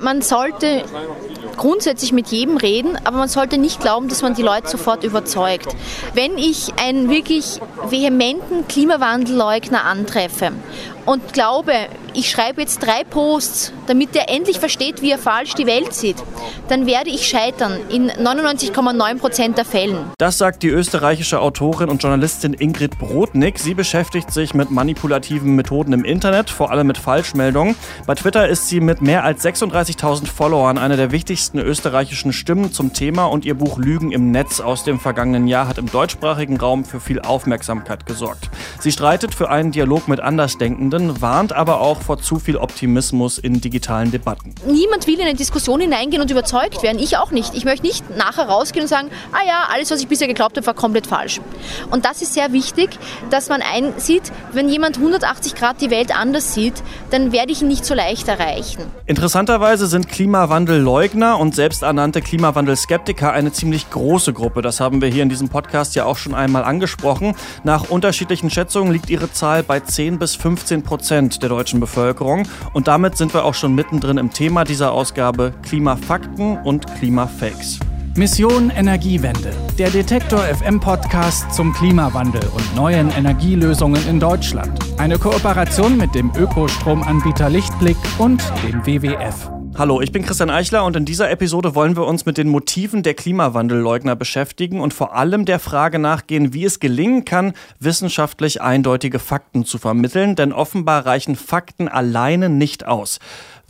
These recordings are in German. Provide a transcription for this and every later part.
Man sollte grundsätzlich mit jedem reden, aber man sollte nicht glauben, dass man die Leute sofort überzeugt. Wenn ich einen wirklich vehementen Klimawandelleugner antreffe und glaube, ich schreibe jetzt drei Posts, damit er endlich versteht, wie er falsch die Welt sieht, dann werde ich scheitern in 99,9 Prozent der Fällen. Das sagt die österreichische Autorin und Journalistin Ingrid Brodnik. Sie beschäftigt sich mit manipulativen Methoden im Internet, vor allem mit Falschmeldungen. Bei Twitter ist sie mit mehr als 36.000 Followern eine der wichtigsten österreichischen Stimmen zum Thema und ihr Buch Lügen im Netz aus dem vergangenen Jahr hat im deutschsprachigen Raum für viel Aufmerksamkeit gesorgt. Sie streitet für einen Dialog mit Andersdenkenden, warnt aber auch vor zu viel Optimismus in digitalen Debatten. Niemand will in eine Diskussion hineingehen und überzeugt werden. Ich auch nicht. Ich möchte nicht nachher rausgehen und sagen, ah ja, alles, was ich bisher geglaubt habe, war komplett falsch. Und das ist sehr wichtig, dass man einsieht, wenn jemand 180 Grad die Welt anders sieht, dann werde ich ihn nicht so leicht erreichen. Interessanterweise sind Klimawandelleugner und selbsternannte Klimawandelskeptiker eine ziemlich große Gruppe. Das haben wir hier in diesem Podcast ja auch schon einmal angesprochen. Nach unterschiedlichen Schätzungen liegt ihre Zahl bei 10 bis 15 Prozent der deutschen Bevölkerung. Und damit sind wir auch schon mittendrin im Thema dieser Ausgabe Klimafakten und Klimafakes. Mission Energiewende, der Detektor FM Podcast zum Klimawandel und neuen Energielösungen in Deutschland. Eine Kooperation mit dem Ökostromanbieter Lichtblick und dem WWF. Hallo, ich bin Christian Eichler und in dieser Episode wollen wir uns mit den Motiven der Klimawandelleugner beschäftigen und vor allem der Frage nachgehen, wie es gelingen kann, wissenschaftlich eindeutige Fakten zu vermitteln, denn offenbar reichen Fakten alleine nicht aus.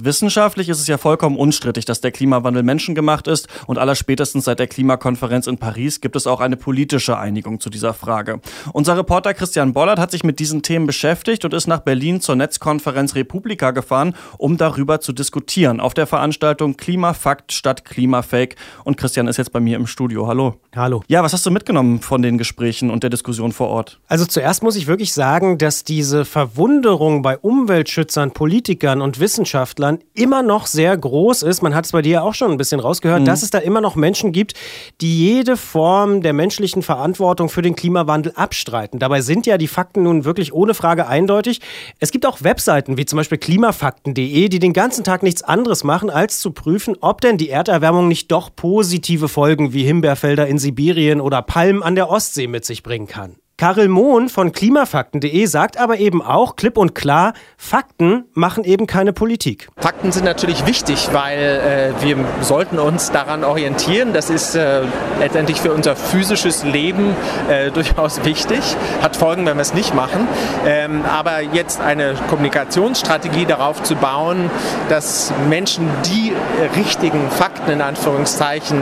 Wissenschaftlich ist es ja vollkommen unstrittig, dass der Klimawandel menschengemacht ist und allerspätestens seit der Klimakonferenz in Paris gibt es auch eine politische Einigung zu dieser Frage. Unser Reporter Christian Bollert hat sich mit diesen Themen beschäftigt und ist nach Berlin zur Netzkonferenz Republika gefahren, um darüber zu diskutieren auf der Veranstaltung Klimafakt statt Klimafake. Und Christian ist jetzt bei mir im Studio. Hallo. Hallo. Ja, was hast du mitgenommen von den Gesprächen und der Diskussion vor Ort? Also zuerst muss ich wirklich sagen, dass diese Verwunderung bei Umweltschützern, Politikern und Wissenschaftlern Deutschland immer noch sehr groß ist. Man hat es bei dir auch schon ein bisschen rausgehört, mhm. dass es da immer noch Menschen gibt, die jede Form der menschlichen Verantwortung für den Klimawandel abstreiten. Dabei sind ja die Fakten nun wirklich ohne Frage eindeutig. Es gibt auch Webseiten wie zum Beispiel klimafakten.de, die den ganzen Tag nichts anderes machen, als zu prüfen, ob denn die Erderwärmung nicht doch positive Folgen wie Himbeerfelder in Sibirien oder Palmen an der Ostsee mit sich bringen kann. Karel Mohn von klimafakten.de sagt aber eben auch klipp und klar, Fakten machen eben keine Politik. Fakten sind natürlich wichtig, weil äh, wir sollten uns daran orientieren. Das ist äh, letztendlich für unser physisches Leben äh, durchaus wichtig. Hat Folgen, wenn wir es nicht machen. Ähm, aber jetzt eine Kommunikationsstrategie darauf zu bauen, dass Menschen die richtigen Fakten in Anführungszeichen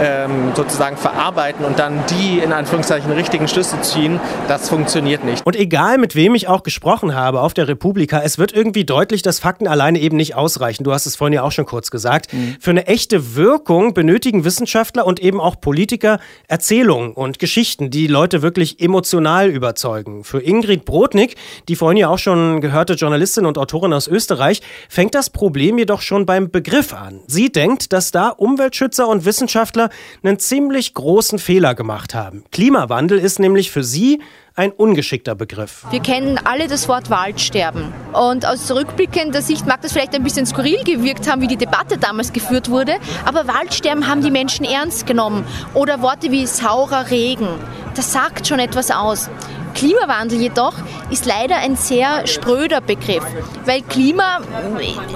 ähm, sozusagen verarbeiten und dann die in Anführungszeichen richtigen Schlüsse ziehen, ziehen, das funktioniert nicht. Und egal mit wem ich auch gesprochen habe auf der Republika, es wird irgendwie deutlich, dass Fakten alleine eben nicht ausreichen. Du hast es vorhin ja auch schon kurz gesagt. Mhm. Für eine echte Wirkung benötigen Wissenschaftler und eben auch Politiker Erzählungen und Geschichten, die Leute wirklich emotional überzeugen. Für Ingrid Brodnik, die vorhin ja auch schon gehörte Journalistin und Autorin aus Österreich, fängt das Problem jedoch schon beim Begriff an. Sie denkt, dass da Umweltschützer und Wissenschaftler einen ziemlich großen Fehler gemacht haben. Klimawandel ist nämlich für sie Sie ein ungeschickter Begriff. Wir kennen alle das Wort Waldsterben. Und aus rückblickender Sicht mag das vielleicht ein bisschen skurril gewirkt haben, wie die Debatte damals geführt wurde. Aber Waldsterben haben die Menschen ernst genommen. Oder Worte wie saurer Regen. Das sagt schon etwas aus. Klimawandel jedoch ist leider ein sehr spröder Begriff, weil Klima,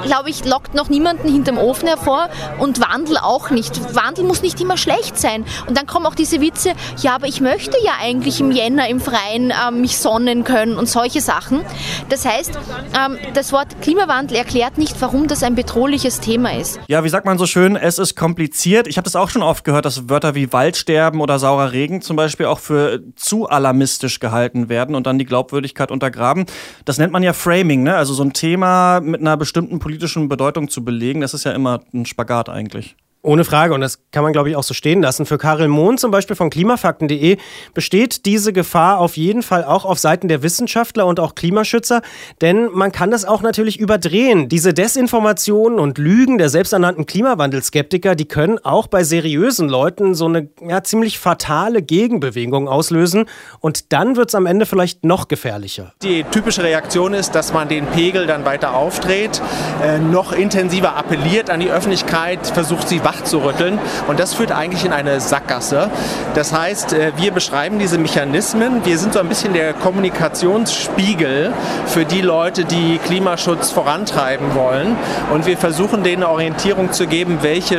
glaube ich, lockt noch niemanden hinterm Ofen hervor und Wandel auch nicht. Wandel muss nicht immer schlecht sein. Und dann kommen auch diese Witze, ja, aber ich möchte ja eigentlich im Jänner im Freien äh, mich sonnen können und solche Sachen. Das heißt, ähm, das Wort Klimawandel erklärt nicht, warum das ein bedrohliches Thema ist. Ja, wie sagt man so schön, es ist kompliziert. Ich habe das auch schon oft gehört, dass Wörter wie Waldsterben oder saurer Regen zum Beispiel auch für zu alarmistisch gehalten gehalten werden und dann die Glaubwürdigkeit untergraben. Das nennt man ja Framing, ne? Also so ein Thema mit einer bestimmten politischen Bedeutung zu belegen, das ist ja immer ein Spagat eigentlich. Ohne Frage. Und das kann man, glaube ich, auch so stehen lassen. Für Karel Mohn zum Beispiel von klimafakten.de besteht diese Gefahr auf jeden Fall auch auf Seiten der Wissenschaftler und auch Klimaschützer. Denn man kann das auch natürlich überdrehen. Diese Desinformationen und Lügen der selbsternannten Klimawandelskeptiker, die können auch bei seriösen Leuten so eine ja, ziemlich fatale Gegenbewegung auslösen. Und dann wird es am Ende vielleicht noch gefährlicher. Die typische Reaktion ist, dass man den Pegel dann weiter aufdreht, äh, noch intensiver appelliert an die Öffentlichkeit, versucht sie wach zu rütteln. Und das führt eigentlich in eine Sackgasse. Das heißt, äh, wir beschreiben diese Mechanismen. Wir sind so ein bisschen der Kommunikationsspiegel für die Leute, die Klimaschutz vorantreiben wollen. Und wir versuchen denen Orientierung zu geben, welche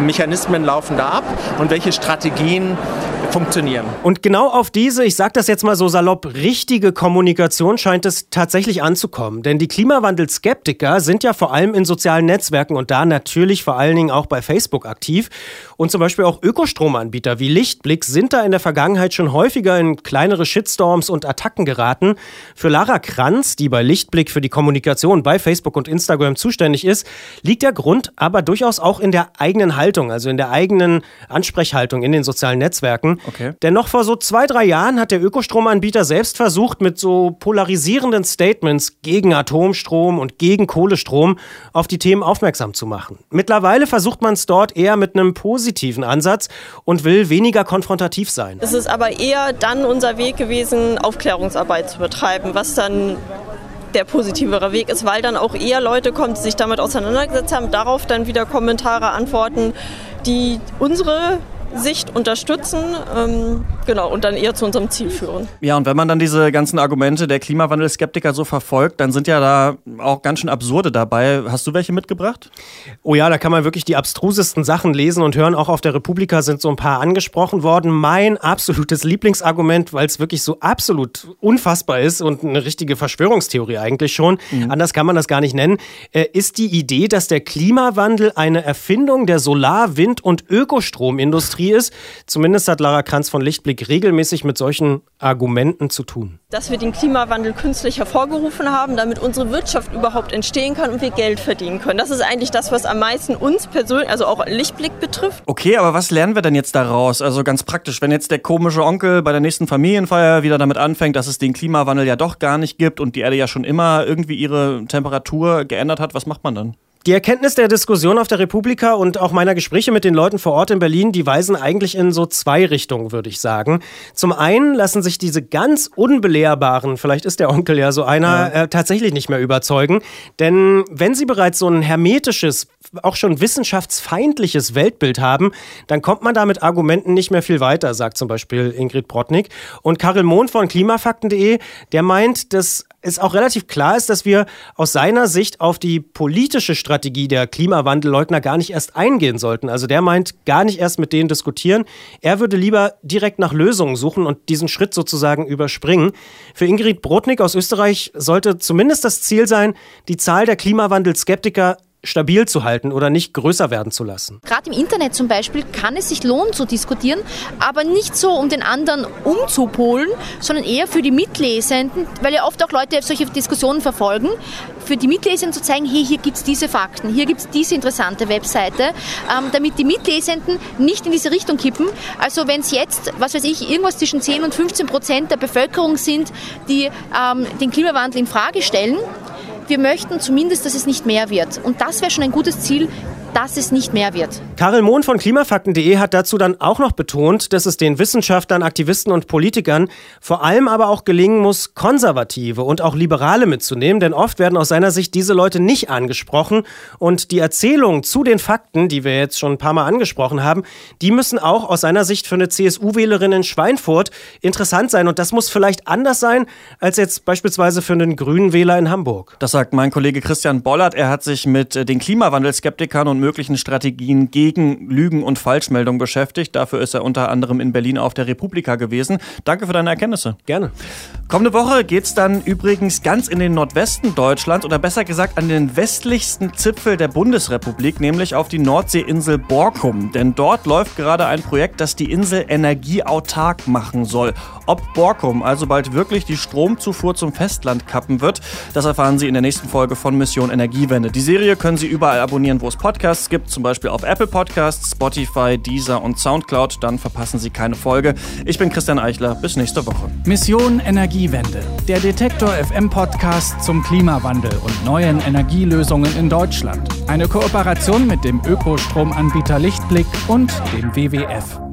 Mechanismen laufen da ab und welche Strategien funktionieren. Und genau auf diese, ich sage das jetzt mal so salopp, richtige Kommunikation scheint es tatsächlich anzukommen. Denn die Klimawandelskeptiker sind ja vor allem in sozialen Netzwerken und da natürlich vor allen Dingen auch bei Facebook aktiv. Und zum Beispiel auch Ökostromanbieter wie Lichtblick sind da in der Vergangenheit schon häufiger in kleinere Shitstorms und Attacken geraten. Für Lara Kranz, die bei Lichtblick für die Kommunikation bei Facebook und Instagram zuständig ist, liegt der Grund aber durchaus auch in der eigenen Haltung, also in der eigenen Ansprechhaltung in den sozialen Netzwerken. Okay. Denn noch vor so zwei, drei Jahren hat der Ökostromanbieter selbst versucht, mit so polarisierenden Statements gegen Atomstrom und gegen Kohlestrom auf die Themen aufmerksam zu machen. Mittlerweile versucht man es dort eher mit einem positiven Ansatz und will weniger konfrontativ sein. Es ist aber eher dann unser Weg gewesen, Aufklärungsarbeit zu betreiben, was dann der positivere Weg ist, weil dann auch eher Leute kommen, die sich damit auseinandergesetzt haben, darauf dann wieder Kommentare antworten, die unsere Sicht unterstützen, ähm, genau, und dann eher zu unserem Ziel führen. Ja, und wenn man dann diese ganzen Argumente der Klimawandelskeptiker so verfolgt, dann sind ja da auch ganz schön absurde dabei. Hast du welche mitgebracht? Oh ja, da kann man wirklich die abstrusesten Sachen lesen und hören. Auch auf der Republika sind so ein paar angesprochen worden. Mein absolutes Lieblingsargument, weil es wirklich so absolut unfassbar ist und eine richtige Verschwörungstheorie eigentlich schon, mhm. anders kann man das gar nicht nennen, äh, ist die Idee, dass der Klimawandel eine Erfindung der Solar-, Wind- und Ökostromindustrie Industrie ist. Zumindest hat Lara Kranz von Lichtblick regelmäßig mit solchen Argumenten zu tun. Dass wir den Klimawandel künstlich hervorgerufen haben, damit unsere Wirtschaft überhaupt entstehen kann und wir Geld verdienen können. Das ist eigentlich das, was am meisten uns persönlich, also auch Lichtblick betrifft. Okay, aber was lernen wir denn jetzt daraus? Also ganz praktisch, wenn jetzt der komische Onkel bei der nächsten Familienfeier wieder damit anfängt, dass es den Klimawandel ja doch gar nicht gibt und die Erde ja schon immer irgendwie ihre Temperatur geändert hat, was macht man dann? Die Erkenntnis der Diskussion auf der Republika und auch meiner Gespräche mit den Leuten vor Ort in Berlin, die weisen eigentlich in so zwei Richtungen, würde ich sagen. Zum einen lassen sich diese ganz unbelehrbaren, vielleicht ist der Onkel ja so einer, ja. äh, tatsächlich nicht mehr überzeugen. Denn wenn sie bereits so ein hermetisches, auch schon wissenschaftsfeindliches Weltbild haben, dann kommt man da mit Argumenten nicht mehr viel weiter, sagt zum Beispiel Ingrid Brodnik. Und Karel Mohn von klimafakten.de, der meint, dass es auch relativ klar ist, dass wir aus seiner Sicht auf die politische Strategie der Klimawandelleugner gar nicht erst eingehen sollten. Also der meint, gar nicht erst mit denen diskutieren. Er würde lieber direkt nach Lösungen suchen und diesen Schritt sozusagen überspringen. Für Ingrid Brodnik aus Österreich sollte zumindest das Ziel sein, die Zahl der Klimawandelskeptiker stabil zu halten oder nicht größer werden zu lassen. Gerade im Internet zum Beispiel kann es sich lohnen zu diskutieren, aber nicht so, um den anderen umzupolen, sondern eher für die Mitlesenden, weil ja oft auch Leute solche Diskussionen verfolgen, für die Mitlesenden zu zeigen, hey, hier gibt es diese Fakten, hier gibt es diese interessante Webseite, ähm, damit die Mitlesenden nicht in diese Richtung kippen. Also wenn es jetzt, was weiß ich, irgendwas zwischen 10 und 15 Prozent der Bevölkerung sind, die ähm, den Klimawandel in Frage stellen, wir möchten zumindest, dass es nicht mehr wird. Und das wäre schon ein gutes Ziel, dass es nicht mehr wird. Karel Mohn von klimafakten.de hat dazu dann auch noch betont, dass es den Wissenschaftlern, Aktivisten und Politikern vor allem aber auch gelingen muss, Konservative und auch Liberale mitzunehmen, denn oft werden aus seiner Sicht diese Leute nicht angesprochen und die Erzählungen zu den Fakten, die wir jetzt schon ein paar Mal angesprochen haben, die müssen auch aus seiner Sicht für eine CSU-Wählerin in Schweinfurt interessant sein und das muss vielleicht anders sein als jetzt beispielsweise für einen grünen Wähler in Hamburg. Das sagt mein Kollege Christian Bollert. Er hat sich mit den Klimawandelskeptikern und möglichen Strategien gegen Lügen und Falschmeldungen beschäftigt. Dafür ist er unter anderem in Berlin auf der Republika gewesen. Danke für deine Erkenntnisse. Gerne. Kommende Woche geht es dann übrigens ganz in den Nordwesten Deutschlands oder besser gesagt an den westlichsten Zipfel der Bundesrepublik, nämlich auf die Nordseeinsel Borkum. Denn dort läuft gerade ein Projekt, das die Insel energieautark machen soll. Ob Borkum also bald wirklich die Stromzufuhr zum Festland kappen wird, das erfahren Sie in der nächsten Folge von Mission Energiewende. Die Serie können Sie überall abonnieren, wo es Podcasts Podcasts gibt, zum Beispiel auf Apple Podcasts, Spotify, Deezer und Soundcloud. Dann verpassen Sie keine Folge. Ich bin Christian Eichler. Bis nächste Woche. Mission Energiewende. Der Detektor FM Podcast zum Klimawandel und neuen Energielösungen in Deutschland. Eine Kooperation mit dem Ökostromanbieter Lichtblick und dem WWF.